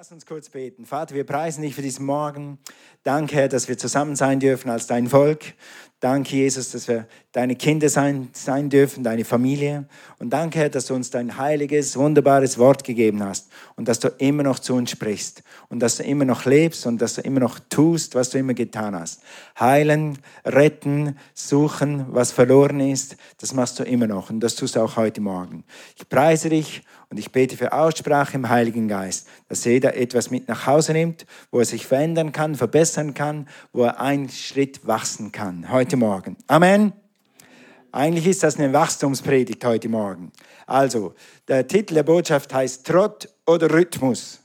Lass uns kurz beten. Vater, wir preisen dich für diesen Morgen. Danke, Herr, dass wir zusammen sein dürfen als dein Volk. Danke, Jesus, dass wir deine Kinder sein, sein dürfen, deine Familie. Und danke, Herr, dass du uns dein heiliges, wunderbares Wort gegeben hast und dass du immer noch zu uns sprichst und dass du immer noch lebst und dass du immer noch tust, was du immer getan hast. Heilen, retten, suchen, was verloren ist, das machst du immer noch und das tust du auch heute Morgen. Ich preise dich und ich bete für Aussprache im Heiligen Geist, dass jeder etwas mit nach Hause nimmt, wo er sich verändern kann, verbessern kann, wo er einen Schritt wachsen kann. Heute Morgen. Amen. Eigentlich ist das eine Wachstumspredigt heute Morgen. Also, der Titel der Botschaft heißt Trott oder Rhythmus.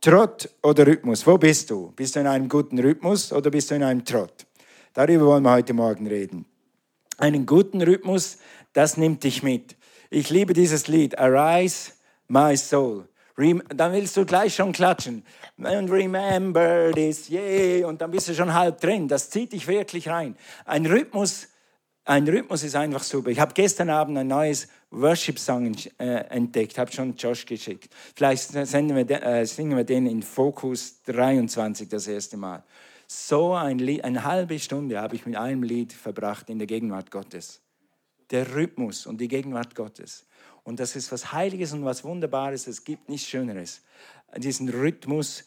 Trott oder Rhythmus. Wo bist du? Bist du in einem guten Rhythmus oder bist du in einem Trott? Darüber wollen wir heute Morgen reden. Einen guten Rhythmus, das nimmt dich mit. Ich liebe dieses Lied, Arise, my soul. Dann willst du gleich schon klatschen. And remember this, yeah. Und dann bist du schon halb drin. Das zieht dich wirklich rein. Ein Rhythmus, ein Rhythmus ist einfach super. Ich habe gestern Abend ein neues Worship-Song äh, entdeckt, habe schon Josh geschickt. Vielleicht wir äh, singen wir den in Fokus 23 das erste Mal. So ein Lied, eine halbe Stunde habe ich mit einem Lied verbracht in der Gegenwart Gottes. Der Rhythmus und die Gegenwart Gottes. Und das ist was Heiliges und was Wunderbares. Es gibt nichts Schöneres. Diesen Rhythmus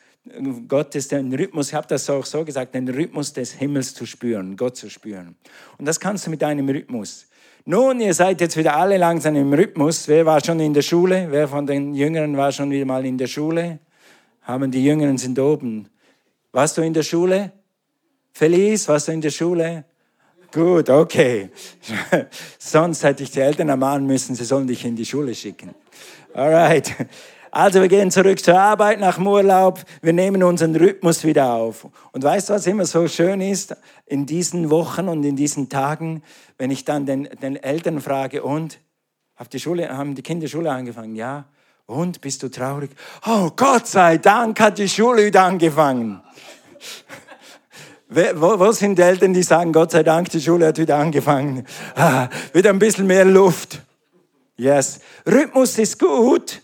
Gottes, den Rhythmus, ich habe das auch so gesagt, den Rhythmus des Himmels zu spüren, Gott zu spüren. Und das kannst du mit deinem Rhythmus. Nun, ihr seid jetzt wieder alle langsam im Rhythmus. Wer war schon in der Schule? Wer von den Jüngeren war schon wieder mal in der Schule? Haben die Jüngeren sind oben. Warst du in der Schule? Felice, warst du in der Schule? Gut, okay. Sonst hätte ich die Eltern ermahnen müssen, sie sollen dich in die Schule schicken. Alright. Also wir gehen zurück zur Arbeit nach dem Urlaub. Wir nehmen unseren Rhythmus wieder auf. Und weißt du, was immer so schön ist in diesen Wochen und in diesen Tagen, wenn ich dann den, den Eltern frage, und die Schule, haben die Kinder Schule angefangen? Ja. Und bist du traurig? Oh, Gott sei Dank hat die Schule wieder angefangen. Wo, sind die Eltern, die sagen, Gott sei Dank, die Schule hat wieder angefangen. Ah, wieder ein bisschen mehr Luft. Yes. Rhythmus ist gut.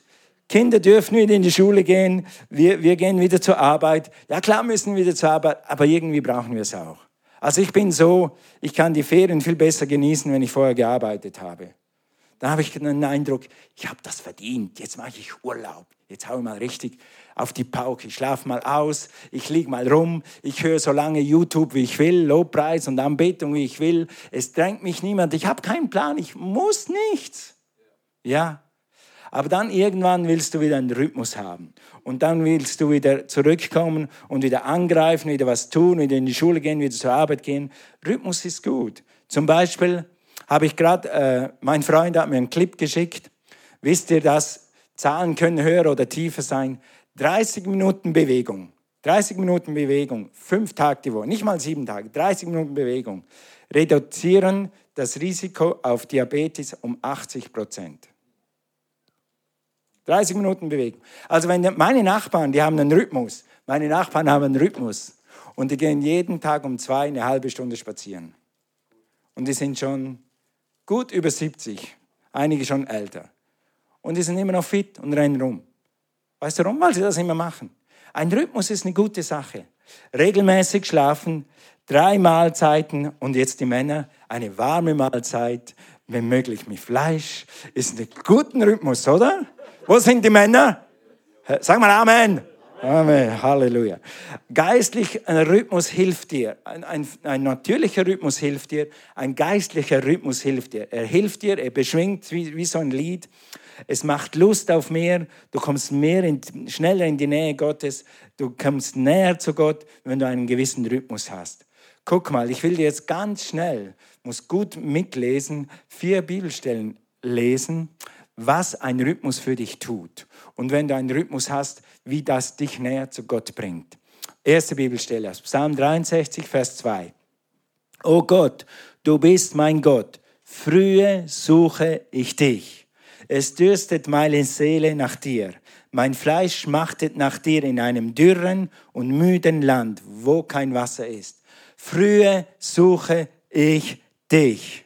Kinder dürfen wieder in die Schule gehen. Wir, wir gehen wieder zur Arbeit. Ja, klar müssen wieder zur Arbeit, aber irgendwie brauchen wir es auch. Also ich bin so, ich kann die Ferien viel besser genießen, wenn ich vorher gearbeitet habe. Da habe ich den Eindruck, ich habe das verdient. Jetzt mache ich Urlaub. Jetzt haue ich mal richtig auf die Pauke. Ich schlafe mal aus, ich liege mal rum, ich höre so lange YouTube, wie ich will, Lobpreis und Anbetung, wie ich will. Es drängt mich niemand. Ich habe keinen Plan, ich muss nichts. Ja. Aber dann irgendwann willst du wieder einen Rhythmus haben. Und dann willst du wieder zurückkommen und wieder angreifen, wieder was tun, wieder in die Schule gehen, wieder zur Arbeit gehen. Rhythmus ist gut. Zum Beispiel habe ich gerade, äh, mein Freund hat mir einen Clip geschickt. Wisst ihr das? Zahlen können höher oder tiefer sein. 30 Minuten Bewegung. 30 Minuten Bewegung, fünf Tage die Woche, nicht mal sieben Tage, 30 Minuten Bewegung, reduzieren das Risiko auf Diabetes um 80 Prozent. 30 Minuten Bewegung. Also wenn meine Nachbarn, die haben einen Rhythmus, meine Nachbarn haben einen Rhythmus und die gehen jeden Tag um zwei eine halbe Stunde spazieren. Und die sind schon gut über 70, einige schon älter. Und die sind immer noch fit und rennen rum. Weißt du warum? Weil sie das immer machen. Ein Rhythmus ist eine gute Sache. Regelmäßig schlafen, drei Mahlzeiten und jetzt die Männer, eine warme Mahlzeit, wenn möglich mit Fleisch, ist ein guter Rhythmus, oder? Wo sind die Männer? Sag mal Amen. Amen, Halleluja. Geistlicher Rhythmus hilft dir. Ein, ein, ein, natürlicher Rhythmus hilft dir. Ein geistlicher Rhythmus hilft dir. Er hilft dir, er beschwingt wie, wie so ein Lied. Es macht Lust auf mehr. Du kommst mehr in, schneller in die Nähe Gottes. Du kommst näher zu Gott, wenn du einen gewissen Rhythmus hast. Guck mal, ich will dir jetzt ganz schnell, muss gut mitlesen, vier Bibelstellen lesen, was ein Rhythmus für dich tut. Und wenn du einen Rhythmus hast, wie das dich näher zu Gott bringt. Erste Bibelstelle aus Psalm 63, Vers 2. O Gott, du bist mein Gott. Frühe suche ich dich. Es dürstet meine Seele nach dir. Mein Fleisch schmachtet nach dir in einem dürren und müden Land, wo kein Wasser ist. Frühe suche ich dich.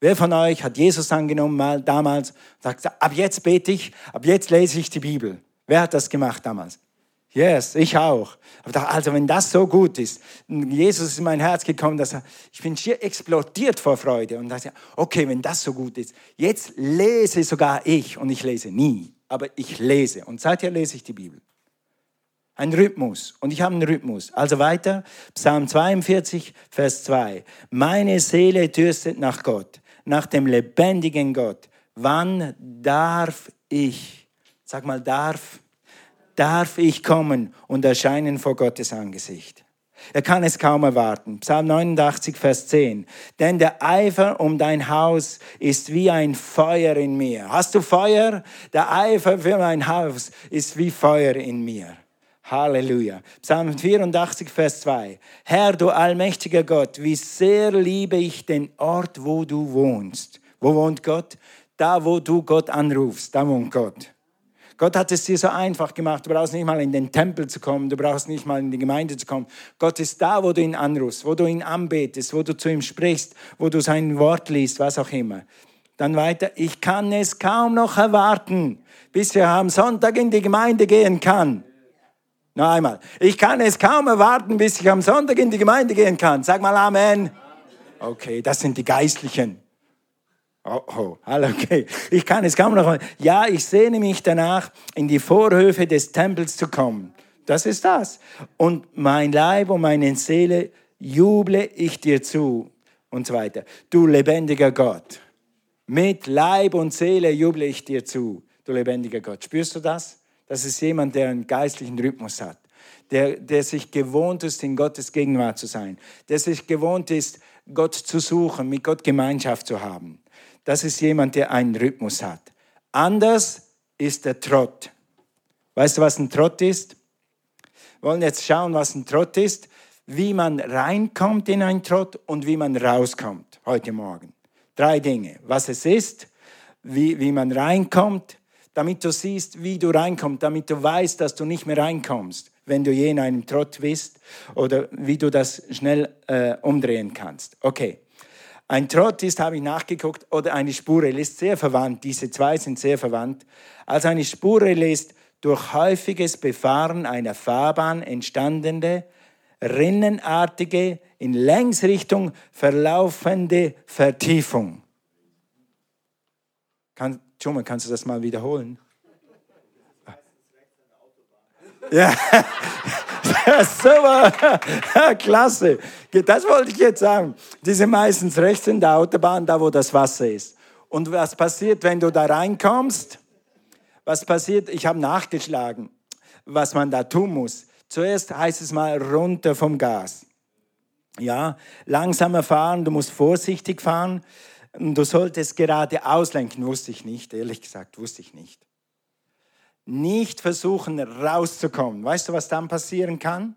Wer von euch hat Jesus angenommen mal damals sagt, ab jetzt bete ich, ab jetzt lese ich die Bibel? Wer hat das gemacht damals? Yes, ich auch. Aber dachte, also wenn das so gut ist, Jesus ist in mein Herz gekommen, dass er, ich bin schier explodiert vor Freude und dachte, okay, wenn das so gut ist, jetzt lese sogar ich und ich lese nie, aber ich lese und seither lese ich die Bibel. Ein Rhythmus und ich habe einen Rhythmus. Also weiter, Psalm 42, Vers 2. Meine Seele dürstet nach Gott, nach dem lebendigen Gott. Wann darf ich, sag mal, darf darf ich kommen und erscheinen vor Gottes Angesicht. Er kann es kaum erwarten. Psalm 89, Vers 10. Denn der Eifer um dein Haus ist wie ein Feuer in mir. Hast du Feuer? Der Eifer für mein Haus ist wie Feuer in mir. Halleluja. Psalm 84, Vers 2. Herr, du allmächtiger Gott, wie sehr liebe ich den Ort, wo du wohnst. Wo wohnt Gott? Da, wo du Gott anrufst, da wohnt Gott. Gott hat es dir so einfach gemacht. Du brauchst nicht mal in den Tempel zu kommen, du brauchst nicht mal in die Gemeinde zu kommen. Gott ist da, wo du ihn anrufst, wo du ihn anbetest, wo du zu ihm sprichst, wo du sein Wort liest, was auch immer. Dann weiter, ich kann es kaum noch erwarten, bis wir am Sonntag in die Gemeinde gehen kann. Noch einmal, ich kann es kaum erwarten, bis ich am Sonntag in die Gemeinde gehen kann. Sag mal Amen. Okay, das sind die Geistlichen. Oh, oh, okay. Ich kann es kaum noch. Ja, ich sehne mich danach, in die Vorhöfe des Tempels zu kommen. Das ist das. Und mein Leib und meine Seele juble ich dir zu und so weiter. Du lebendiger Gott. Mit Leib und Seele juble ich dir zu, du lebendiger Gott. Spürst du das? Das ist jemand, der einen geistlichen Rhythmus hat. Der, der sich gewohnt ist, in Gottes Gegenwart zu sein. Der sich gewohnt ist, Gott zu suchen, mit Gott Gemeinschaft zu haben das ist jemand, der einen Rhythmus hat. Anders ist der Trott. Weißt du, was ein Trott ist? Wir wollen jetzt schauen, was ein Trott ist, wie man reinkommt in einen Trott und wie man rauskommt heute Morgen. Drei Dinge. Was es ist, wie, wie man reinkommt, damit du siehst, wie du reinkommst, damit du weißt, dass du nicht mehr reinkommst, wenn du je in einem Trott bist oder wie du das schnell äh, umdrehen kannst. Okay. Ein Trott ist, habe ich nachgeguckt, oder eine Spurrelle ist sehr verwandt. Diese zwei sind sehr verwandt. Also eine Spurrelle ist durch häufiges Befahren einer Fahrbahn entstandene, rinnenartige, in Längsrichtung verlaufende Vertiefung. Kann, Schumann, kannst du das mal wiederholen? Ja, super, klasse. Das wollte ich jetzt sagen. Die sind meistens rechts in der Autobahn, da wo das Wasser ist. Und was passiert, wenn du da reinkommst? Was passiert? Ich habe nachgeschlagen, was man da tun muss. Zuerst heißt es mal runter vom Gas. Ja, langsamer fahren, du musst vorsichtig fahren. Du solltest gerade auslenken, wusste ich nicht, ehrlich gesagt, wusste ich nicht nicht versuchen rauszukommen. Weißt du, was dann passieren kann?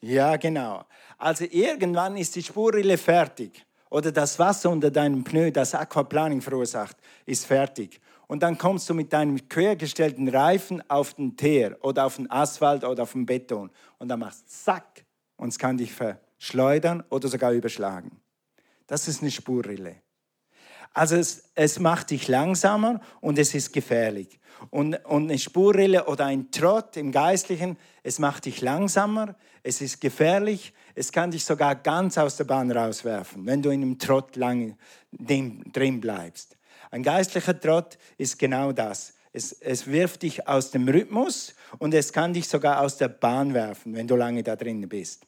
Ja, genau. Also irgendwann ist die Spurrille fertig oder das Wasser unter deinem Pneu, das Aquaplaning verursacht, ist fertig. Und dann kommst du mit deinem quergestellten Reifen auf den Teer oder auf den Asphalt oder auf den Beton und dann machst du zack und es kann dich verschleudern oder sogar überschlagen. Das ist eine Spurrille. Also es, es macht dich langsamer und es ist gefährlich. Und, und eine Spurrille oder ein Trott im Geistlichen, es macht dich langsamer, es ist gefährlich, es kann dich sogar ganz aus der Bahn rauswerfen, wenn du in einem Trott lange drin bleibst. Ein geistlicher Trott ist genau das. Es, es wirft dich aus dem Rhythmus und es kann dich sogar aus der Bahn werfen, wenn du lange da drin bist.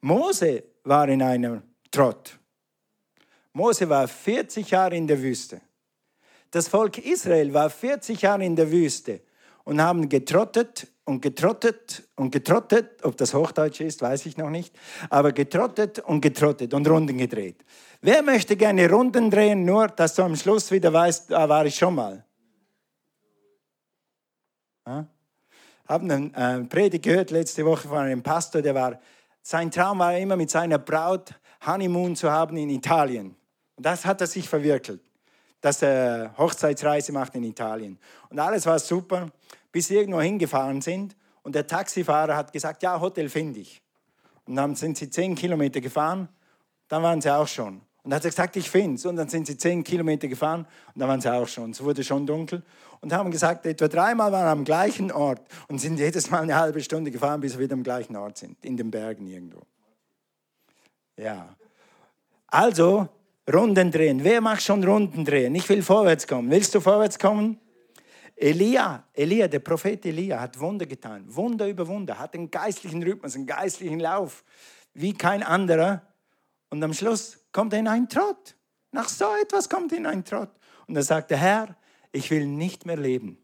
Mose war in einem Trott. Mose war 40 Jahre in der Wüste. Das Volk Israel war 40 Jahre in der Wüste und haben getrottet und getrottet und getrottet. Ob das Hochdeutsch ist, weiß ich noch nicht. Aber getrottet und getrottet und Runden gedreht. Wer möchte gerne Runden drehen, nur dass du am Schluss wieder weißt, da war ich schon mal? Ja? Haben einen äh, Predigt gehört letzte Woche von einem Pastor, der war, sein Traum war immer mit seiner Braut Honeymoon zu haben in Italien. Und das hat er sich verwirkelt dass er Hochzeitsreise macht in Italien. Und alles war super, bis sie irgendwo hingefahren sind und der Taxifahrer hat gesagt, ja, Hotel finde ich. Und dann sind sie zehn Kilometer gefahren, dann waren sie auch schon. Und dann hat er gesagt, ich finde es. Und dann sind sie zehn Kilometer gefahren und dann waren sie auch schon. Es wurde schon dunkel und haben gesagt, etwa dreimal waren am gleichen Ort und sind jedes Mal eine halbe Stunde gefahren, bis wir wieder am gleichen Ort sind, in den Bergen irgendwo. Ja. Also, Runden drehen. Wer macht schon Runden drehen? Ich will vorwärts kommen. Willst du vorwärts kommen? Elia, Elia, der Prophet Elia hat Wunder getan. Wunder über Wunder, hat einen geistlichen Rhythmus, einen geistlichen Lauf, wie kein anderer. Und am Schluss kommt er in einen Trott. Nach so etwas kommt er in einen Trott. Und er sagt, der Herr, ich will nicht mehr leben.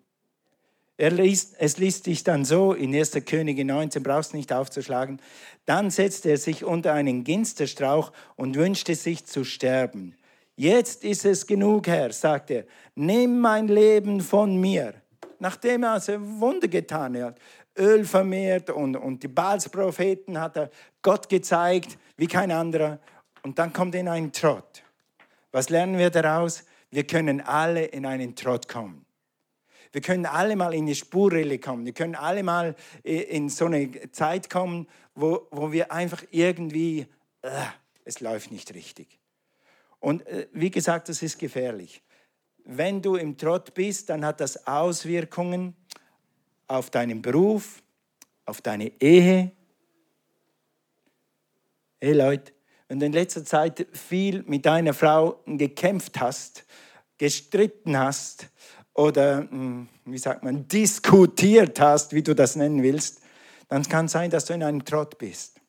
Er liest, es liest sich dann so in 1. Könige 19, brauchst nicht aufzuschlagen. Dann setzte er sich unter einen Ginsterstrauch und wünschte sich zu sterben. Jetzt ist es genug, Herr, sagt er. Nimm mein Leben von mir. Nachdem er also Wunder getan hat, Öl vermehrt und, und die Baalspropheten hat er Gott gezeigt, wie kein anderer. Und dann kommt in einen Trott. Was lernen wir daraus? Wir können alle in einen Trott kommen. Wir können alle mal in die Spurrille kommen. Wir können alle mal in so eine Zeit kommen, wo, wo wir einfach irgendwie, äh, es läuft nicht richtig. Und äh, wie gesagt, das ist gefährlich. Wenn du im Trott bist, dann hat das Auswirkungen auf deinen Beruf, auf deine Ehe. Hey Leute, wenn du in letzter Zeit viel mit deiner Frau gekämpft hast, gestritten hast oder, hm, wie sagt man, diskutiert hast, wie du das nennen willst, dann kann es sein, dass du in einem Trott bist.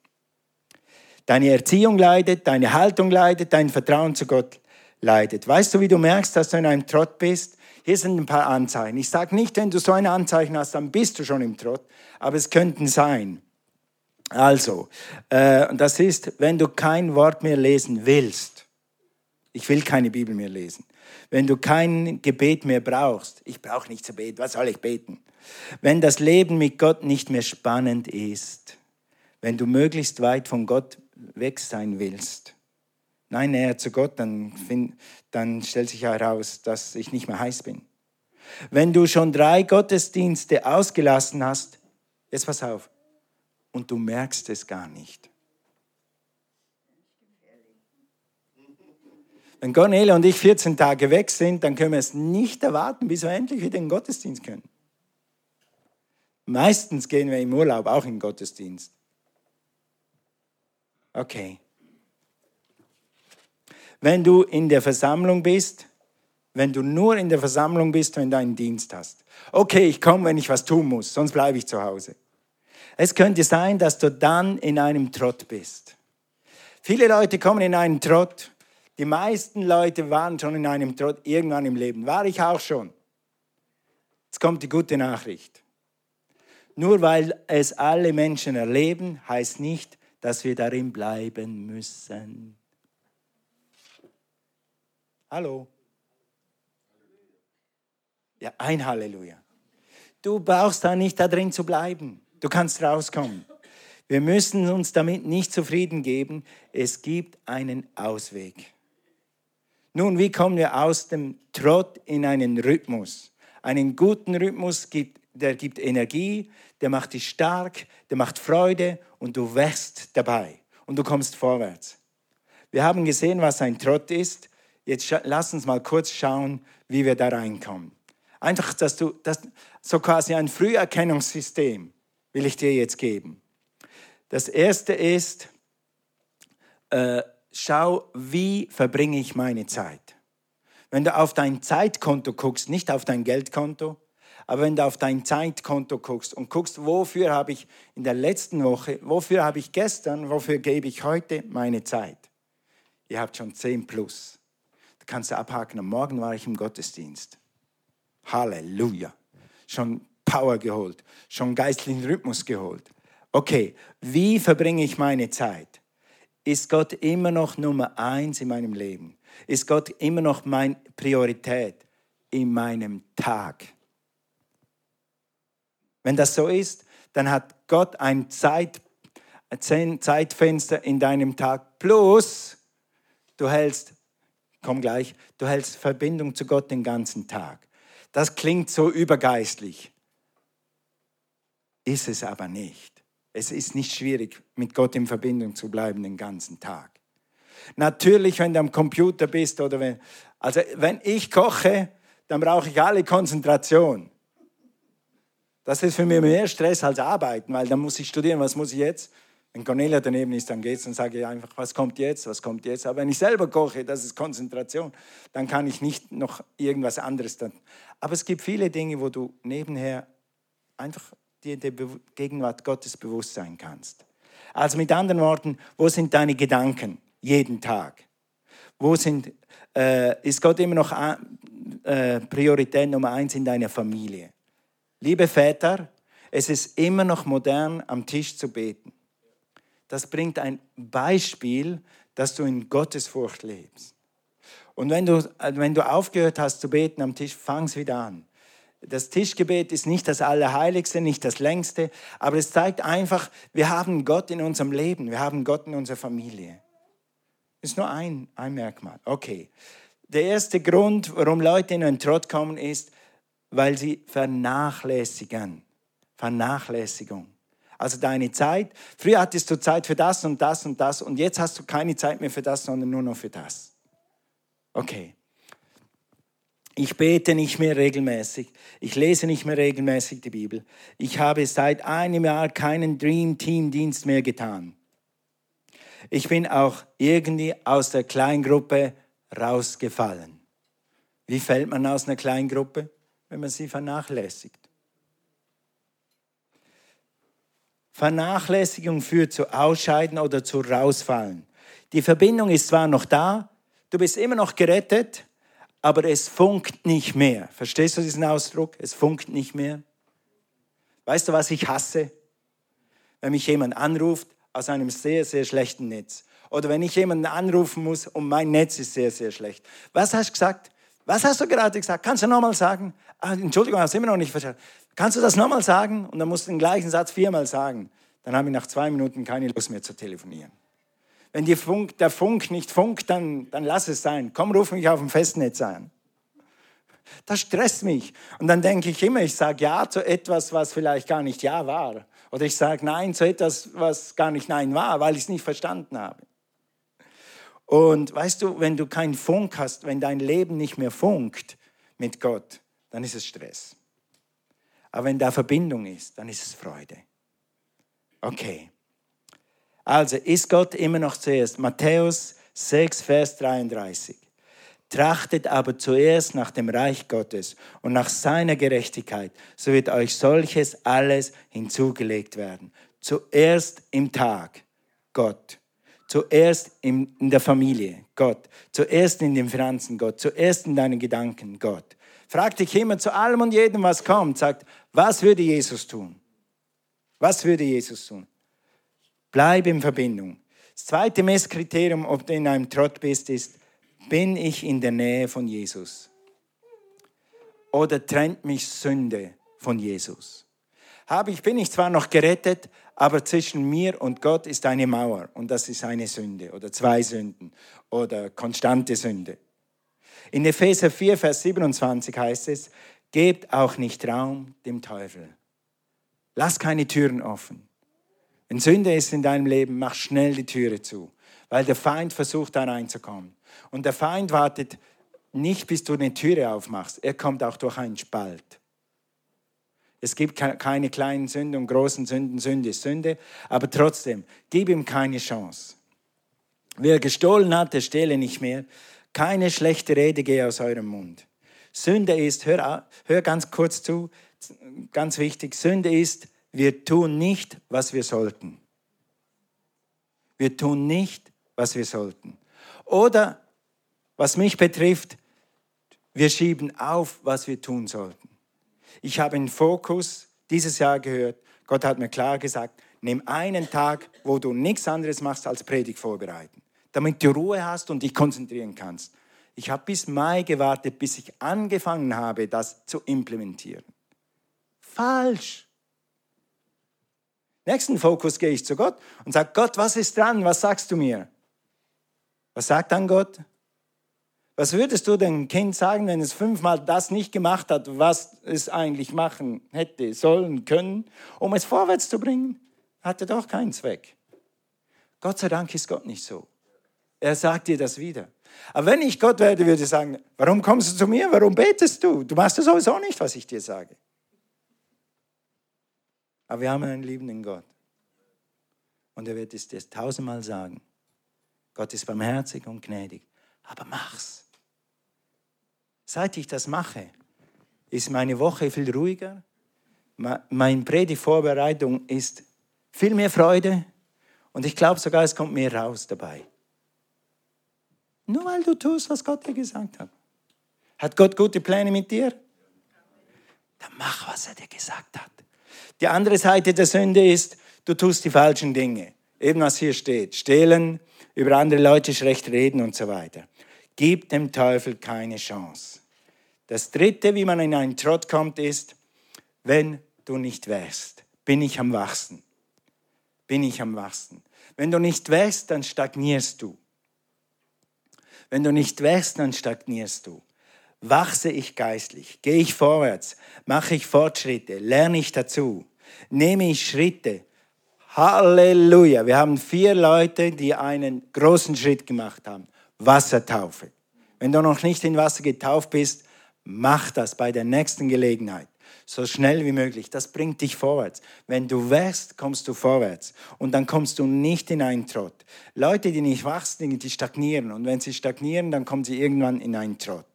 Deine Erziehung leidet, deine Haltung leidet, dein Vertrauen zu Gott leidet. Weißt du, wie du merkst, dass du in einem Trott bist? Hier sind ein paar Anzeichen. Ich sage nicht, wenn du so ein Anzeichen hast, dann bist du schon im Trott, aber es könnten sein. Also, äh, das ist, wenn du kein Wort mehr lesen willst. Ich will keine Bibel mehr lesen. Wenn du kein Gebet mehr brauchst. Ich brauche nicht zu beten. Was soll ich beten? Wenn das Leben mit Gott nicht mehr spannend ist. Wenn du möglichst weit von Gott weg sein willst. Nein, näher zu Gott, dann, find, dann stellt sich heraus, dass ich nicht mehr heiß bin. Wenn du schon drei Gottesdienste ausgelassen hast, jetzt pass auf, und du merkst es gar nicht. Wenn Cornelia und ich 14 Tage weg sind, dann können wir es nicht erwarten, bis wir endlich wieder in den Gottesdienst können. Meistens gehen wir im Urlaub auch in den Gottesdienst. Okay. Wenn du in der Versammlung bist, wenn du nur in der Versammlung bist, wenn du einen Dienst hast. Okay, ich komme, wenn ich was tun muss, sonst bleibe ich zu Hause. Es könnte sein, dass du dann in einem Trott bist. Viele Leute kommen in einen Trott. Die meisten Leute waren schon in einem Trott irgendwann im Leben. War ich auch schon. Jetzt kommt die gute Nachricht. Nur weil es alle Menschen erleben, heißt nicht, dass wir darin bleiben müssen. Hallo? Ja, ein Halleluja. Du brauchst da nicht da drin zu bleiben. Du kannst rauskommen. Wir müssen uns damit nicht zufrieden geben. Es gibt einen Ausweg. Nun, wie kommen wir aus dem Trott in einen Rhythmus? Einen guten Rhythmus gibt, der gibt Energie, der macht dich stark, der macht Freude und du wächst dabei und du kommst vorwärts. Wir haben gesehen, was ein Trott ist. Jetzt lass uns mal kurz schauen, wie wir da reinkommen. Einfach, dass du, das, so quasi ein Früherkennungssystem will ich dir jetzt geben. Das erste ist, äh, schau, wie verbringe ich meine Zeit. Wenn du auf dein Zeitkonto guckst, nicht auf dein Geldkonto, aber wenn du auf dein Zeitkonto guckst und guckst, wofür habe ich in der letzten Woche, wofür habe ich gestern, wofür gebe ich heute meine Zeit? Ihr habt schon 10 plus. Da kannst du abhaken, am Morgen war ich im Gottesdienst. Halleluja. Schon Power geholt, schon geistlichen Rhythmus geholt. Okay, wie verbringe ich meine Zeit? Ist Gott immer noch Nummer eins in meinem Leben? Ist Gott immer noch meine Priorität in meinem Tag? Wenn das so ist, dann hat Gott ein Zeit, Zeitfenster in deinem Tag plus du hältst, komm gleich, du hältst Verbindung zu Gott den ganzen Tag. Das klingt so übergeistlich ist es aber nicht. Es ist nicht schwierig, mit Gott in Verbindung zu bleiben den ganzen Tag. Natürlich, wenn du am Computer bist oder wenn, also wenn ich koche, dann brauche ich alle Konzentration. Das ist für mich mehr Stress als Arbeiten, weil dann muss ich studieren, was muss ich jetzt? Wenn Cornelia daneben ist, dann geht's, dann sage ich einfach, was kommt jetzt, was kommt jetzt. Aber wenn ich selber koche, das ist Konzentration, dann kann ich nicht noch irgendwas anderes dann. Aber es gibt viele Dinge, wo du nebenher einfach dir der Gegenwart Gottes bewusst sein kannst. Also mit anderen Worten, wo sind deine Gedanken jeden Tag? Wo sind, äh, ist Gott immer noch äh, Priorität Nummer eins in deiner Familie? Liebe Väter, es ist immer noch modern, am Tisch zu beten das bringt ein Beispiel, dass du in Gottesfurcht lebst. Und wenn du, wenn du aufgehört hast zu beten am Tisch, fang es wieder an. Das Tischgebet ist nicht das Allerheiligste, nicht das längste, aber es zeigt einfach, wir haben Gott in unserem Leben, wir haben Gott in unserer Familie. Ist nur ein, ein Merkmal. Okay. Der erste Grund, warum Leute in einen Trott kommen, ist, weil sie vernachlässigen. Vernachlässigung also deine Zeit. Früher hattest du Zeit für das und das und das und jetzt hast du keine Zeit mehr für das, sondern nur noch für das. Okay. Ich bete nicht mehr regelmäßig. Ich lese nicht mehr regelmäßig die Bibel. Ich habe seit einem Jahr keinen Dream Team Dienst mehr getan. Ich bin auch irgendwie aus der Kleingruppe rausgefallen. Wie fällt man aus einer Kleingruppe? Wenn man sie vernachlässigt. Vernachlässigung führt zu Ausscheiden oder zu Rausfallen. Die Verbindung ist zwar noch da, du bist immer noch gerettet, aber es funkt nicht mehr. Verstehst du diesen Ausdruck? Es funkt nicht mehr. Weißt du, was ich hasse? Wenn mich jemand anruft aus einem sehr, sehr schlechten Netz. Oder wenn ich jemanden anrufen muss und mein Netz ist sehr, sehr schlecht. Was hast du gesagt? Was hast du gerade gesagt? Kannst du nochmal sagen? Ah, Entschuldigung, hast du immer noch nicht verstanden. Kannst du das nochmal sagen? Und dann musst du den gleichen Satz viermal sagen. Dann habe ich nach zwei Minuten keine Lust mehr zu telefonieren. Wenn Funk, der Funk nicht funkt, dann, dann lass es sein. Komm, ruf mich auf dem Festnetz an. Das stresst mich. Und dann denke ich immer, ich sage Ja zu etwas, was vielleicht gar nicht Ja war. Oder ich sage Nein zu etwas, was gar nicht Nein war, weil ich es nicht verstanden habe. Und weißt du, wenn du keinen Funk hast, wenn dein Leben nicht mehr funkt mit Gott, dann ist es Stress. Aber wenn da Verbindung ist, dann ist es Freude. Okay. Also ist Gott immer noch zuerst. Matthäus 6, Vers 33. Trachtet aber zuerst nach dem Reich Gottes und nach seiner Gerechtigkeit, so wird euch solches alles hinzugelegt werden. Zuerst im Tag Gott, zuerst in der Familie Gott, zuerst in den Finanzen Gott, zuerst in deinen Gedanken Gott. Frag dich immer zu allem und jedem, was kommt, sagt, was würde Jesus tun? Was würde Jesus tun? Bleib in Verbindung. Das zweite Messkriterium, ob du in einem Trott bist, ist, bin ich in der Nähe von Jesus? Oder trennt mich Sünde von Jesus? Habe ich, bin ich zwar noch gerettet, aber zwischen mir und Gott ist eine Mauer und das ist eine Sünde oder zwei Sünden oder konstante Sünde. In Epheser 4, Vers 27 heißt es, gebt auch nicht Raum dem Teufel. Lass keine Türen offen. Wenn Sünde ist in deinem Leben, mach schnell die Türe zu, weil der Feind versucht, da reinzukommen. Und der Feind wartet nicht, bis du eine Türe aufmachst. Er kommt auch durch einen Spalt. Es gibt keine kleinen Sünden und großen Sünden. Sünde ist Sünde. Aber trotzdem, gib ihm keine Chance. Wer gestohlen hat, der stehle nicht mehr. Keine schlechte Rede gehe aus eurem Mund. Sünde ist, hör, hör ganz kurz zu, ganz wichtig, Sünde ist, wir tun nicht, was wir sollten. Wir tun nicht, was wir sollten. Oder, was mich betrifft, wir schieben auf, was wir tun sollten. Ich habe in Fokus dieses Jahr gehört, Gott hat mir klar gesagt, nimm einen Tag, wo du nichts anderes machst als Predigt vorbereiten damit du Ruhe hast und dich konzentrieren kannst. Ich habe bis Mai gewartet, bis ich angefangen habe, das zu implementieren. Falsch. Nächsten Fokus gehe ich zu Gott und sage, Gott, was ist dran? Was sagst du mir? Was sagt dann Gott? Was würdest du dem Kind sagen, wenn es fünfmal das nicht gemacht hat, was es eigentlich machen hätte sollen können, um es vorwärts zu bringen? Hatte doch keinen Zweck. Gott sei Dank ist Gott nicht so. Er sagt dir das wieder. Aber wenn ich Gott werde, würde ich sagen, warum kommst du zu mir? Warum betest du? Du machst das sowieso nicht, was ich dir sage. Aber wir haben einen liebenden Gott. Und er wird es dir tausendmal sagen. Gott ist barmherzig und gnädig. Aber mach's. Seit ich das mache, ist meine Woche viel ruhiger. Meine Predigtvorbereitung ist viel mehr Freude. Und ich glaube sogar, es kommt mehr raus dabei. Nur weil du tust, was Gott dir gesagt hat. Hat Gott gute Pläne mit dir? Dann mach, was er dir gesagt hat. Die andere Seite der Sünde ist, du tust die falschen Dinge. Eben was hier steht. Stehlen, über andere Leute schlecht reden und so weiter. Gib dem Teufel keine Chance. Das dritte, wie man in einen Trott kommt, ist, wenn du nicht wächst, bin ich am Wachsen. Bin ich am Wachsen. Wenn du nicht wächst, dann stagnierst du. Wenn du nicht wächst, dann stagnierst du. Wachse ich geistlich, gehe ich vorwärts, mache ich Fortschritte, lerne ich dazu, nehme ich Schritte. Halleluja. Wir haben vier Leute, die einen großen Schritt gemacht haben. Wassertaufe. Wenn du noch nicht in Wasser getauft bist, mach das bei der nächsten Gelegenheit so schnell wie möglich. Das bringt dich vorwärts. Wenn du wächst, kommst du vorwärts. Und dann kommst du nicht in einen Trott. Leute, die nicht wachsen, die stagnieren. Und wenn sie stagnieren, dann kommen sie irgendwann in einen Trott.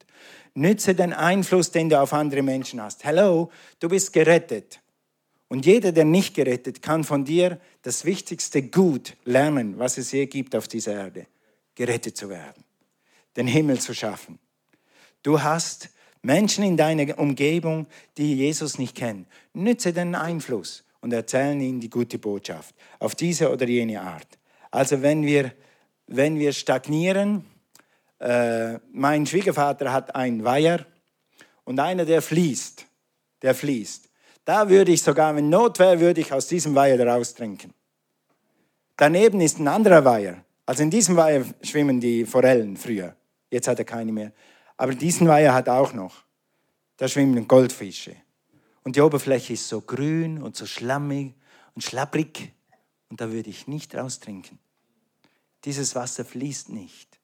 Nütze den Einfluss, den du auf andere Menschen hast. Hello, du bist gerettet. Und jeder, der nicht gerettet, kann von dir das wichtigste Gut lernen, was es je gibt auf dieser Erde. Gerettet zu werden. Den Himmel zu schaffen. Du hast Menschen in deiner Umgebung, die Jesus nicht kennen. Nütze den Einfluss und erzählen ihnen die gute Botschaft auf diese oder jene Art. Also wenn wir, wenn wir stagnieren, äh, mein Schwiegervater hat einen Weiher und einer, der fließt, der fließt. Da würde ich sogar, wenn Not wäre, würde ich aus diesem Weiher daraus trinken. Daneben ist ein anderer Weiher. Also in diesem Weiher schwimmen die Forellen früher. Jetzt hat er keine mehr. Aber diesen Weiher hat auch noch. Da schwimmen Goldfische. Und die Oberfläche ist so grün und so schlammig und schlapprig. Und da würde ich nicht raustrinken. Dieses Wasser fließt nicht.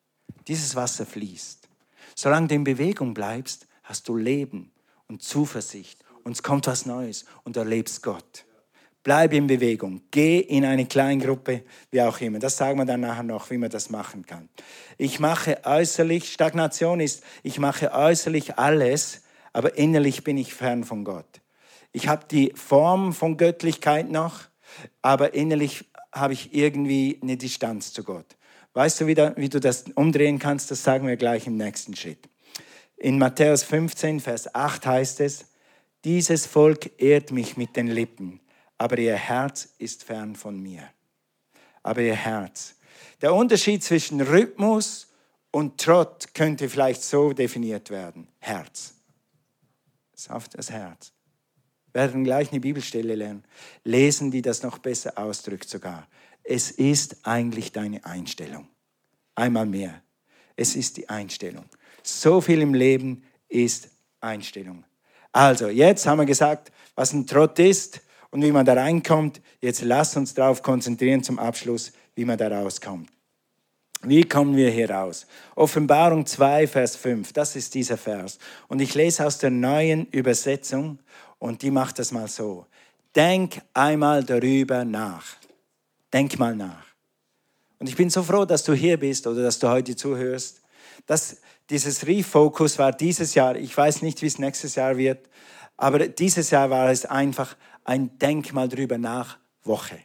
Dieses Wasser fließt. Solange du in Bewegung bleibst, hast du Leben und Zuversicht. Und es kommt was Neues und du erlebst Gott. Bleib in Bewegung. Geh in eine Kleingruppe, wie auch immer. Das sagen wir dann nachher noch, wie man das machen kann. Ich mache äußerlich, Stagnation ist, ich mache äußerlich alles, aber innerlich bin ich fern von Gott. Ich habe die Form von Göttlichkeit noch, aber innerlich habe ich irgendwie eine Distanz zu Gott. Weißt du, wie, du das umdrehen kannst? Das sagen wir gleich im nächsten Schritt. In Matthäus 15, Vers 8 heißt es, dieses Volk ehrt mich mit den Lippen, aber ihr Herz ist fern von mir. Aber ihr Herz. Der Unterschied zwischen Rhythmus und Trott könnte vielleicht so definiert werden. Herz. Auf das Herz. Wir werden gleich eine Bibelstelle lernen, lesen, die das noch besser ausdrückt sogar. Es ist eigentlich deine Einstellung. Einmal mehr. Es ist die Einstellung. So viel im Leben ist Einstellung. Also, jetzt haben wir gesagt, was ein Trott ist und wie man da reinkommt. Jetzt lasst uns darauf konzentrieren zum Abschluss, wie man da rauskommt. Wie kommen wir hier raus? Offenbarung 2, Vers 5, das ist dieser Vers. Und ich lese aus der neuen Übersetzung und die macht das mal so. Denk einmal darüber nach. Denk mal nach. Und ich bin so froh, dass du hier bist oder dass du heute zuhörst. Das, dieses Refocus war dieses Jahr, ich weiß nicht, wie es nächstes Jahr wird, aber dieses Jahr war es einfach ein Denkmal drüber nach Woche.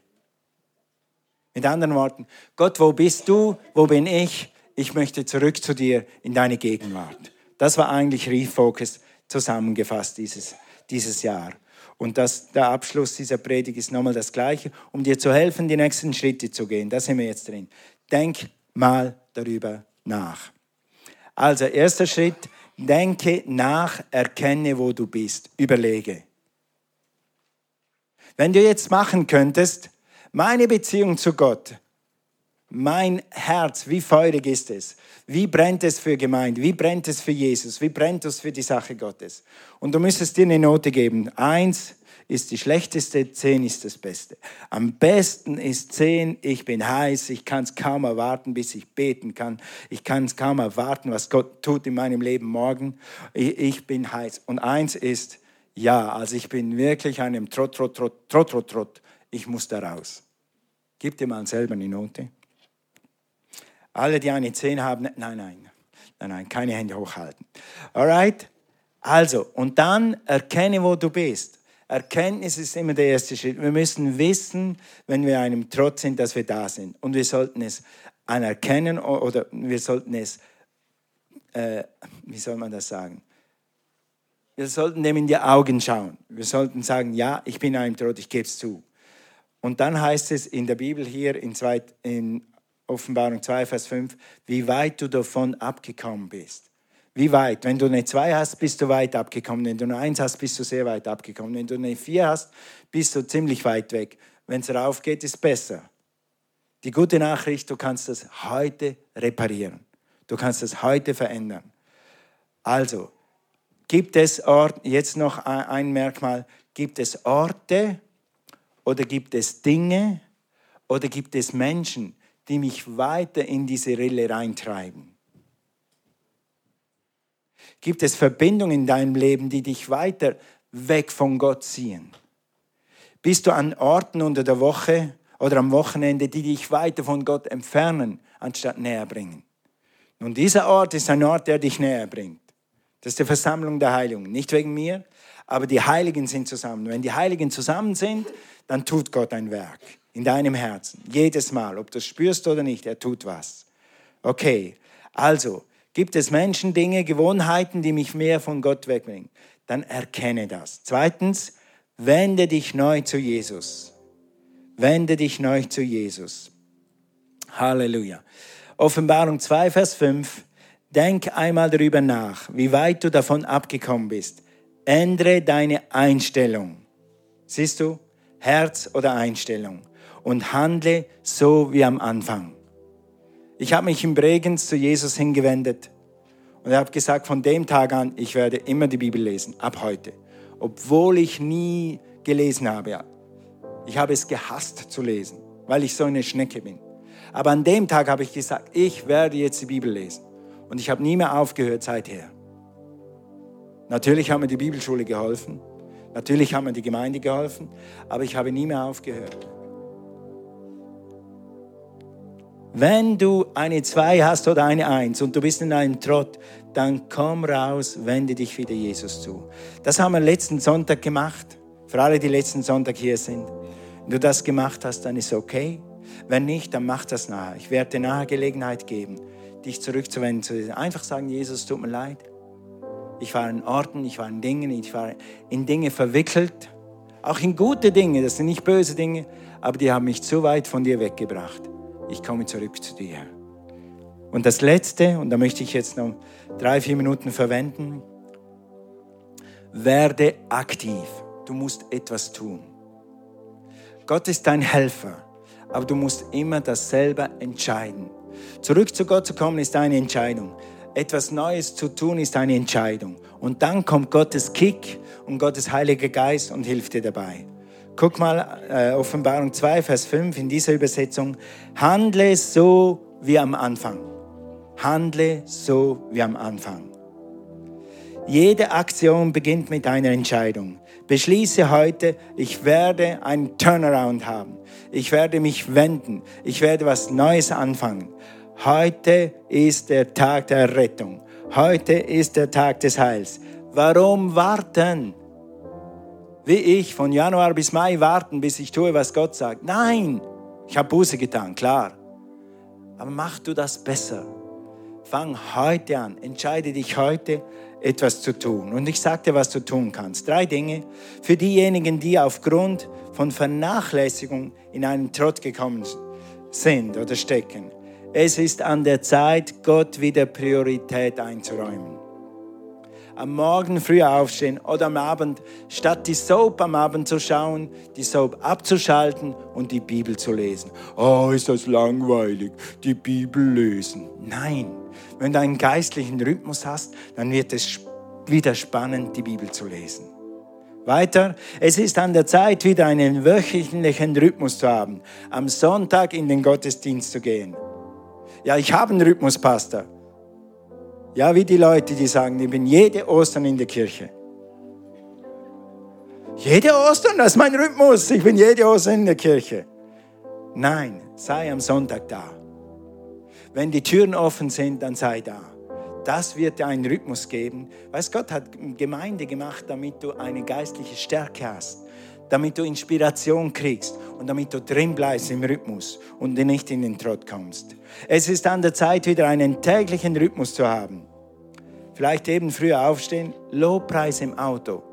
Mit anderen Worten, Gott, wo bist du? Wo bin ich? Ich möchte zurück zu dir in deine Gegenwart. Das war eigentlich Refocus zusammengefasst dieses, dieses Jahr. Und das, der Abschluss dieser Predigt ist nochmal das Gleiche, um dir zu helfen, die nächsten Schritte zu gehen. Da sind wir jetzt drin. Denk mal darüber nach. Also, erster Schritt, denke nach, erkenne, wo du bist, überlege. Wenn du jetzt machen könntest, meine Beziehung zu Gott, mein Herz, wie feurig ist es? Wie brennt es für Gemeinde? Wie brennt es für Jesus? Wie brennt es für die Sache Gottes? Und du müsstest dir eine Note geben. Eins ist die schlechteste, 10 ist das Beste. Am besten ist 10, ich bin heiß, ich kann es kaum erwarten, bis ich beten kann. Ich kann es kaum erwarten, was Gott tut in meinem Leben morgen. Ich bin heiß. Und eins ist, ja, also ich bin wirklich einem Trott, Trott, Trott, Trott, Trott, Trott. Ich muss da raus. Gib dir mal selber eine Note. Alle, die eine 10 haben, nein, nein, nein, nein, keine Hände hochhalten. Alright? Also, und dann erkenne, wo du bist. Erkenntnis ist immer der erste Schritt. Wir müssen wissen, wenn wir einem Trotz sind, dass wir da sind. Und wir sollten es anerkennen oder wir sollten es, äh, wie soll man das sagen? Wir sollten dem in die Augen schauen. Wir sollten sagen, ja, ich bin einem Trotz, ich gebe es zu. Und dann heißt es in der Bibel hier in, zwei, in Offenbarung 2, Vers 5, wie weit du davon abgekommen bist. Wie weit? Wenn du eine 2 hast, bist du weit abgekommen. Wenn du eine 1 hast, bist du sehr weit abgekommen. Wenn du eine 4 hast, bist du ziemlich weit weg. Wenn es raufgeht, ist besser. Die gute Nachricht, du kannst das heute reparieren. Du kannst das heute verändern. Also, gibt es Orte, jetzt noch ein Merkmal, gibt es Orte oder gibt es Dinge oder gibt es Menschen, die mich weiter in diese Rille reintreiben? Gibt es Verbindungen in deinem Leben, die dich weiter weg von Gott ziehen? Bist du an Orten unter der Woche oder am Wochenende, die dich weiter von Gott entfernen, anstatt näher bringen? Nun, dieser Ort ist ein Ort, der dich näher bringt. Das ist die Versammlung der Heiligen. Nicht wegen mir, aber die Heiligen sind zusammen. Wenn die Heiligen zusammen sind, dann tut Gott ein Werk in deinem Herzen. Jedes Mal, ob du es spürst oder nicht, er tut was. Okay, also gibt es Menschen, Dinge, Gewohnheiten, die mich mehr von Gott wegbringen. Dann erkenne das. Zweitens, wende dich neu zu Jesus. Wende dich neu zu Jesus. Halleluja. Offenbarung 2, Vers 5. Denk einmal darüber nach, wie weit du davon abgekommen bist. Ändere deine Einstellung. Siehst du? Herz oder Einstellung und handle so wie am Anfang. Ich habe mich in Bregenz zu Jesus hingewendet und habe gesagt, von dem Tag an, ich werde immer die Bibel lesen, ab heute. Obwohl ich nie gelesen habe. Ich habe es gehasst zu lesen, weil ich so eine Schnecke bin. Aber an dem Tag habe ich gesagt, ich werde jetzt die Bibel lesen. Und ich habe nie mehr aufgehört seither. Natürlich hat mir die Bibelschule geholfen. Natürlich hat mir die Gemeinde geholfen. Aber ich habe nie mehr aufgehört. Wenn du eine 2 hast oder eine 1 und du bist in einem Trott, dann komm raus, wende dich wieder Jesus zu. Das haben wir letzten Sonntag gemacht. Für alle, die letzten Sonntag hier sind. Wenn du das gemacht hast, dann ist okay. Wenn nicht, dann mach das nachher. Ich werde dir nachher Gelegenheit geben, dich zurückzuwenden. Einfach sagen, Jesus, tut mir leid. Ich war in Orten, ich war in Dingen, ich war in Dinge verwickelt. Auch in gute Dinge, das sind nicht böse Dinge, aber die haben mich zu weit von dir weggebracht ich komme zurück zu dir. Und das Letzte, und da möchte ich jetzt noch drei, vier Minuten verwenden, werde aktiv. Du musst etwas tun. Gott ist dein Helfer, aber du musst immer das selber entscheiden. Zurück zu Gott zu kommen ist eine Entscheidung. Etwas Neues zu tun ist eine Entscheidung. Und dann kommt Gottes Kick und Gottes Heiliger Geist und hilft dir dabei. Guck mal, äh, Offenbarung 2, Vers 5 in dieser Übersetzung. Handle so wie am Anfang. Handle so wie am Anfang. Jede Aktion beginnt mit einer Entscheidung. Beschließe heute, ich werde einen Turnaround haben. Ich werde mich wenden. Ich werde was Neues anfangen. Heute ist der Tag der Rettung. Heute ist der Tag des Heils. Warum warten? Wie ich von Januar bis Mai warten, bis ich tue, was Gott sagt. Nein, ich habe Buße getan, klar. Aber mach du das besser. Fang heute an. Entscheide dich heute, etwas zu tun. Und ich dir, was du tun kannst. Drei Dinge für diejenigen, die aufgrund von Vernachlässigung in einen Trott gekommen sind oder stecken. Es ist an der Zeit, Gott wieder Priorität einzuräumen am Morgen früh aufstehen oder am Abend, statt die Soap am Abend zu schauen, die Soap abzuschalten und die Bibel zu lesen. Oh, ist das langweilig, die Bibel lesen. Nein, wenn du einen geistlichen Rhythmus hast, dann wird es wieder spannend, die Bibel zu lesen. Weiter, es ist an der Zeit, wieder einen wöchentlichen Rhythmus zu haben, am Sonntag in den Gottesdienst zu gehen. Ja, ich habe einen Rhythmus, Pastor. Ja, wie die Leute, die sagen, ich bin jede Ostern in der Kirche. Jede Ostern, das ist mein Rhythmus. Ich bin jede Ostern in der Kirche. Nein, sei am Sonntag da. Wenn die Türen offen sind, dann sei da. Das wird dir einen Rhythmus geben. Weißt Gott hat Gemeinde gemacht, damit du eine geistliche Stärke hast, damit du Inspiration kriegst und damit du drin bleibst im Rhythmus und nicht in den Trott kommst. Es ist an der Zeit, wieder einen täglichen Rhythmus zu haben. Vielleicht eben früher aufstehen, Lobpreis im Auto.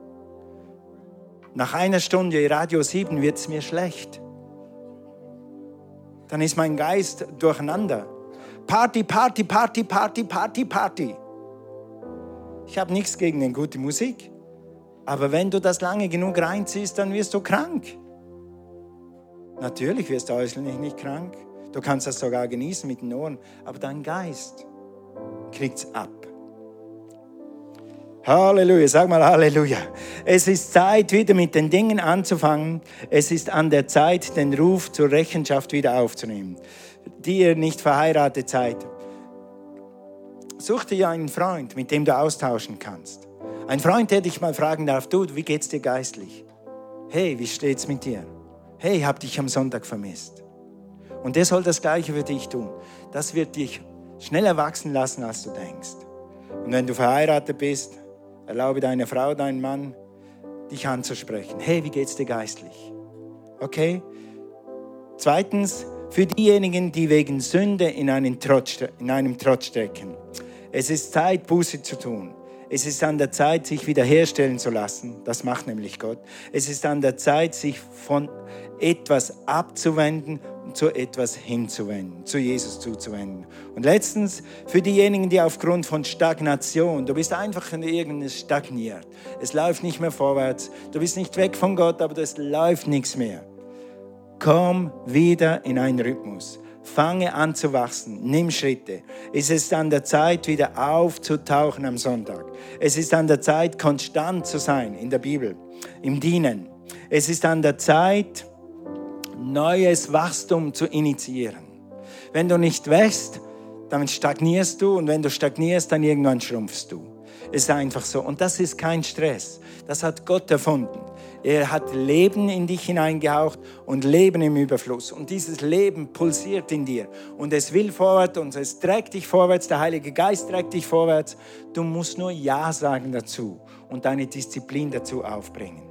Nach einer Stunde Radio 7 wird es mir schlecht. Dann ist mein Geist durcheinander. Party, Party, Party, Party, Party, Party. Ich habe nichts gegen eine gute Musik, aber wenn du das lange genug reinziehst, dann wirst du krank. Natürlich wirst du äußerlich nicht krank. Du kannst das sogar genießen mit den Ohren, aber dein Geist kriegt es ab. Halleluja, sag mal Halleluja. Es ist Zeit, wieder mit den Dingen anzufangen. Es ist an der Zeit, den Ruf zur Rechenschaft wieder aufzunehmen die ihr nicht verheiratet seid, such dir einen Freund, mit dem du austauschen kannst. Ein Freund, der dich mal fragen darf, du, wie geht's dir geistlich? Hey, wie steht's mit dir? Hey, hab dich am Sonntag vermisst. Und der soll das Gleiche für dich tun. Das wird dich schneller wachsen lassen, als du denkst. Und wenn du verheiratet bist, erlaube deiner Frau, deinem Mann, dich anzusprechen. Hey, wie geht's dir geistlich? Okay? Zweitens, für diejenigen, die wegen Sünde in, einen Trotz, in einem Trotz stecken. Es ist Zeit, Buße zu tun. Es ist an der Zeit, sich wiederherstellen zu lassen. Das macht nämlich Gott. Es ist an der Zeit, sich von etwas abzuwenden zu etwas hinzuwenden, zu Jesus zuzuwenden. Und letztens für diejenigen, die aufgrund von Stagnation, du bist einfach in irgendwas stagniert. Es läuft nicht mehr vorwärts. Du bist nicht weg von Gott, aber es läuft nichts mehr. Komm wieder in einen Rhythmus. Fange an zu wachsen. Nimm Schritte. Es ist an der Zeit, wieder aufzutauchen am Sonntag. Es ist an der Zeit, konstant zu sein in der Bibel, im Dienen. Es ist an der Zeit, neues Wachstum zu initiieren. Wenn du nicht wächst, dann stagnierst du und wenn du stagnierst, dann irgendwann schrumpfst du. Ist einfach so. Und das ist kein Stress. Das hat Gott erfunden. Er hat Leben in dich hineingehaucht und Leben im Überfluss. Und dieses Leben pulsiert in dir. Und es will vorwärts und es trägt dich vorwärts. Der Heilige Geist trägt dich vorwärts. Du musst nur Ja sagen dazu und deine Disziplin dazu aufbringen.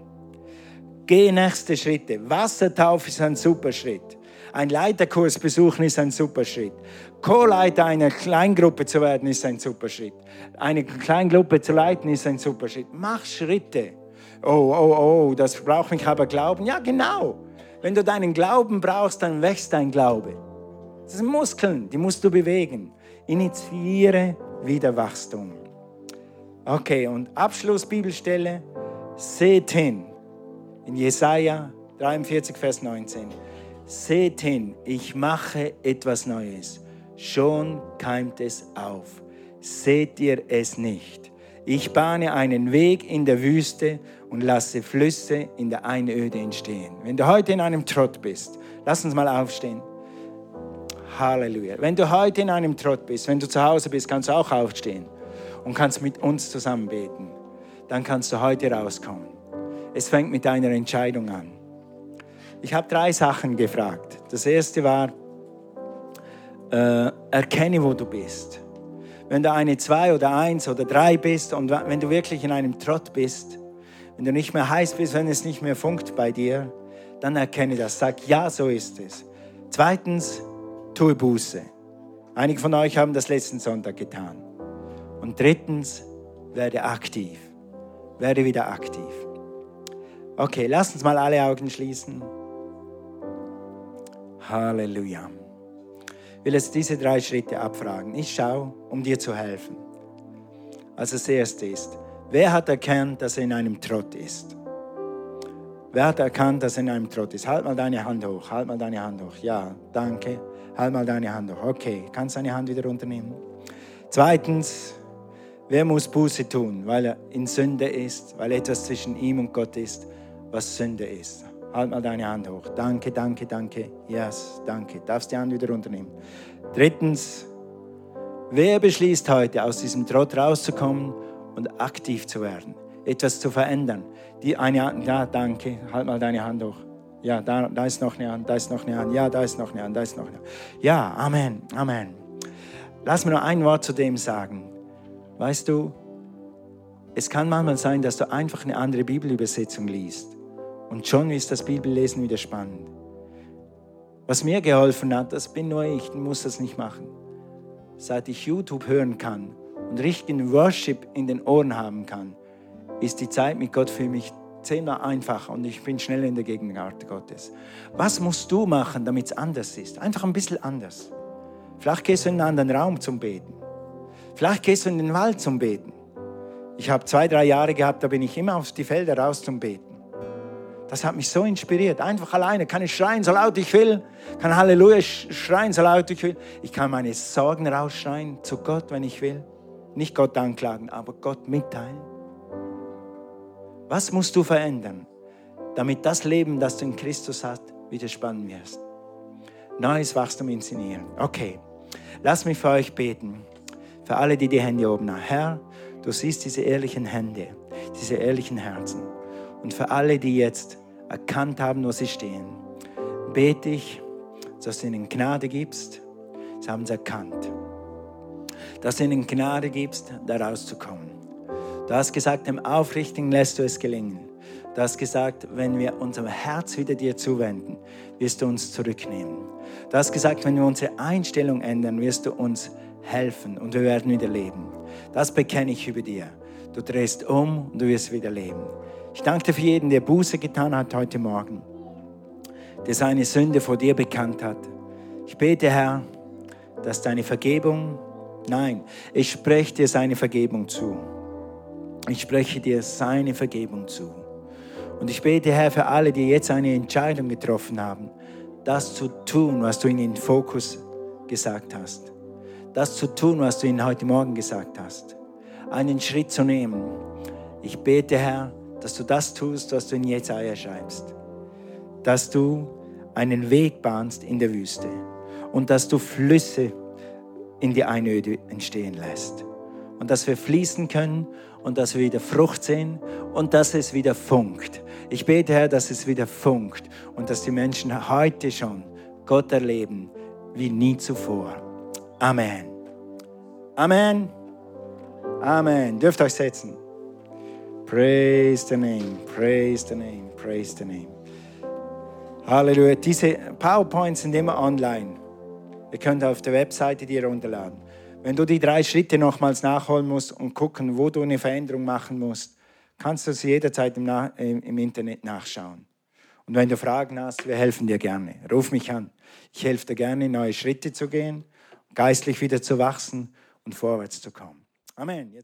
Geh nächste Schritte. Wassertaufe ist ein super Schritt. Ein Leiterkurs besuchen ist ein super Schritt. Co-Leiter einer Kleingruppe zu werden ist ein super Schritt. Eine Kleingruppe zu leiten ist ein super Schritt. Mach Schritte oh, oh, oh, das braucht mich aber Glauben. Ja, genau. Wenn du deinen Glauben brauchst, dann wächst dein Glaube. Das sind Muskeln, die musst du bewegen. Initiiere wieder Wachstum. Okay, und Abschlussbibelstelle, seht hin. In Jesaja 43, Vers 19. Seht hin, ich mache etwas Neues. Schon keimt es auf. Seht ihr es nicht? Ich bahne einen Weg in der Wüste und lasse Flüsse in der Einöde entstehen. Wenn du heute in einem Trott bist, lass uns mal aufstehen. Halleluja. Wenn du heute in einem Trott bist, wenn du zu Hause bist, kannst du auch aufstehen und kannst mit uns zusammen beten. Dann kannst du heute rauskommen. Es fängt mit deiner Entscheidung an. Ich habe drei Sachen gefragt. Das erste war, äh, erkenne, wo du bist. Wenn du eine zwei oder eins oder drei bist und wenn du wirklich in einem Trott bist, wenn du nicht mehr heiß bist, wenn es nicht mehr funkt bei dir, dann erkenne das. Sag, ja, so ist es. Zweitens, tue Buße. Einige von euch haben das letzten Sonntag getan. Und drittens, werde aktiv. Werde wieder aktiv. Okay, lass uns mal alle Augen schließen. Halleluja. Ich will jetzt diese drei Schritte abfragen. Ich schaue, um dir zu helfen. Also das erste ist, Wer hat erkannt, dass er in einem Trott ist? Wer hat erkannt, dass er in einem Trott ist? Halt mal deine Hand hoch, halt mal deine Hand hoch. Ja, danke. Halt mal deine Hand hoch. Okay, kannst deine Hand wieder runternehmen. Zweitens, Wer muss Buße tun, weil er in Sünde ist, weil etwas zwischen ihm und Gott ist, was Sünde ist? Halt mal deine Hand hoch. Danke, danke, danke. Yes, danke. Darfst die Hand wieder runternehmen. Drittens, wer beschließt heute, aus diesem Trott rauszukommen und aktiv zu werden, etwas zu verändern? Die eine Hand, ja, danke. Halt mal deine Hand hoch. Ja, da, da ist noch eine Hand, da ist noch eine Hand. Ja, da ist noch eine Hand, da ist noch eine Hand. Ja, Amen, Amen. Lass mir noch ein Wort zu dem sagen. Weißt du, es kann manchmal sein, dass du einfach eine andere Bibelübersetzung liest. Und schon ist das Bibellesen wieder spannend. Was mir geholfen hat, das bin nur ich, muss das nicht machen. Seit ich YouTube hören kann und richtigen Worship in den Ohren haben kann, ist die Zeit mit Gott für mich zehnmal einfacher und ich bin schnell in der Gegenwart Gottes. Was musst du machen, damit es anders ist? Einfach ein bisschen anders. Vielleicht gehst du in einen anderen Raum zum Beten. Vielleicht gehst du in den Wald zum Beten. Ich habe zwei, drei Jahre gehabt, da bin ich immer auf die Felder raus zum Beten. Das hat mich so inspiriert. Einfach alleine kann ich schreien, so laut ich will. Kann Halleluja schreien, so laut ich will. Ich kann meine Sorgen rausschreien zu Gott, wenn ich will. Nicht Gott anklagen, aber Gott mitteilen. Was musst du verändern, damit das Leben, das du in Christus hast, wieder spannend wirst? Neues Wachstum inszenieren. Okay, lass mich für euch beten. Für alle, die die Hände oben haben. Herr, du siehst diese ehrlichen Hände, diese ehrlichen Herzen. Und für alle, die jetzt erkannt haben, wo sie stehen, bete ich, dass du ihnen Gnade gibst. Sie haben es erkannt. Dass du ihnen Gnade gibst, da rauszukommen. Du hast gesagt, dem Aufrichtigen lässt du es gelingen. Du hast gesagt, wenn wir unser Herz wieder dir zuwenden, wirst du uns zurücknehmen. Du hast gesagt, wenn wir unsere Einstellung ändern, wirst du uns helfen und wir werden wieder leben. Das bekenne ich über dir. Du drehst um und du wirst wieder leben. Ich danke dir für jeden, der Buße getan hat heute Morgen, der seine Sünde vor dir bekannt hat. Ich bete, Herr, dass deine Vergebung, nein, ich spreche dir seine Vergebung zu. Ich spreche dir seine Vergebung zu. Und ich bete, Herr, für alle, die jetzt eine Entscheidung getroffen haben, das zu tun, was du in den Fokus gesagt hast. Das zu tun, was du ihnen heute Morgen gesagt hast. Einen Schritt zu nehmen. Ich bete, Herr, dass du das tust, was du in Jesaja schreibst. Dass du einen Weg bahnst in der Wüste und dass du Flüsse in die Einöde entstehen lässt. Und dass wir fließen können und dass wir wieder Frucht sehen und dass es wieder funkt. Ich bete, Herr, dass es wieder funkt und dass die Menschen heute schon Gott erleben wie nie zuvor. Amen. Amen. Amen. Dürft euch setzen. Praise the name, praise the name, praise the name. Halleluja. Diese PowerPoints sind immer online. Ihr könnt auf der Webseite die runterladen. Wenn du die drei Schritte nochmals nachholen musst und gucken, wo du eine Veränderung machen musst, kannst du sie jederzeit im, im, Internet nachschauen. Und wenn du Fragen hast, wir helfen dir gerne. Ruf mich an. Ich helfe dir gerne, neue Schritte zu gehen, geistlich wieder zu wachsen und vorwärts zu kommen. Amen. Jetzt